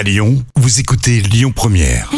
À Lyon, vous écoutez Lyon Première.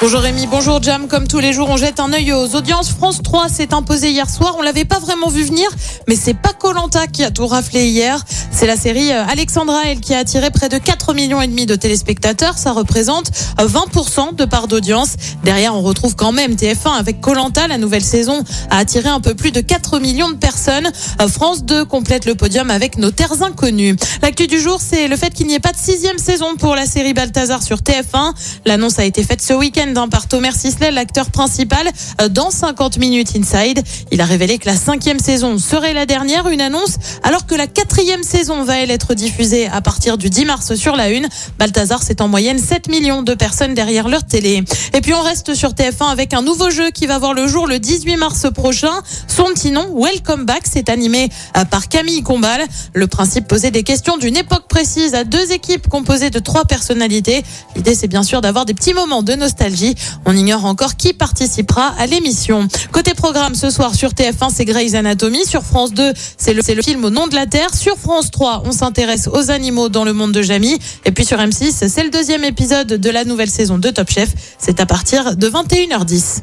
Bonjour Rémi, bonjour Jam. Comme tous les jours, on jette un œil aux audiences. France 3 s'est imposé hier soir. On l'avait pas vraiment vu venir, mais c'est pas Colanta qui a tout raflé hier. C'est la série euh, Alexandra, elle, qui a attiré près de 4 millions et demi de téléspectateurs. Ça représente euh, 20% de part d'audience. Derrière, on retrouve quand même TF1 avec Colanta. La nouvelle saison a attiré un peu plus de 4 millions de personnes. Euh, France 2 complète le podium avec nos terres inconnues. L'actu du jour, c'est le fait qu'il n'y ait pas de sixième saison pour la série Balthazar sur TF1. L'annonce a été faite ce week-end hein, par Thomas Sisley, l'acteur principal, euh, dans 50 minutes inside. Il a révélé que la cinquième saison serait la dernière, une annonce, alors que la quatrième saison va elle être diffusée à partir du 10 mars sur la une. Balthazar, c'est en moyenne 7 millions de personnes derrière leur télé. Et puis on reste sur TF1 avec un nouveau jeu qui va voir le jour le 18 mars prochain. Son petit nom, Welcome Back, c'est animé euh, par Camille Combal. Le principe posait des questions d'une époque précise à deux équipes composées de trois personnalités. L'idée, c'est bien sûr d'avoir des petits moments de nostalgie. On ignore encore qui participera à l'émission. Côté programme, ce soir sur TF1, c'est Grey's Anatomy. Sur France 2, c'est le, le film Au nom de la Terre. Sur France 3, on s'intéresse aux animaux dans le monde de Jamie. Et puis sur M6, c'est le deuxième épisode de la nouvelle saison de Top Chef. C'est à partir de 21h10.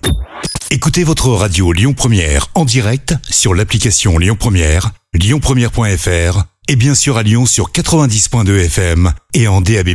Écoutez votre radio Lyon Première en direct sur l'application Lyon Première, lyonpremière.fr et bien sûr à Lyon sur 90.2 FM et en DAB+.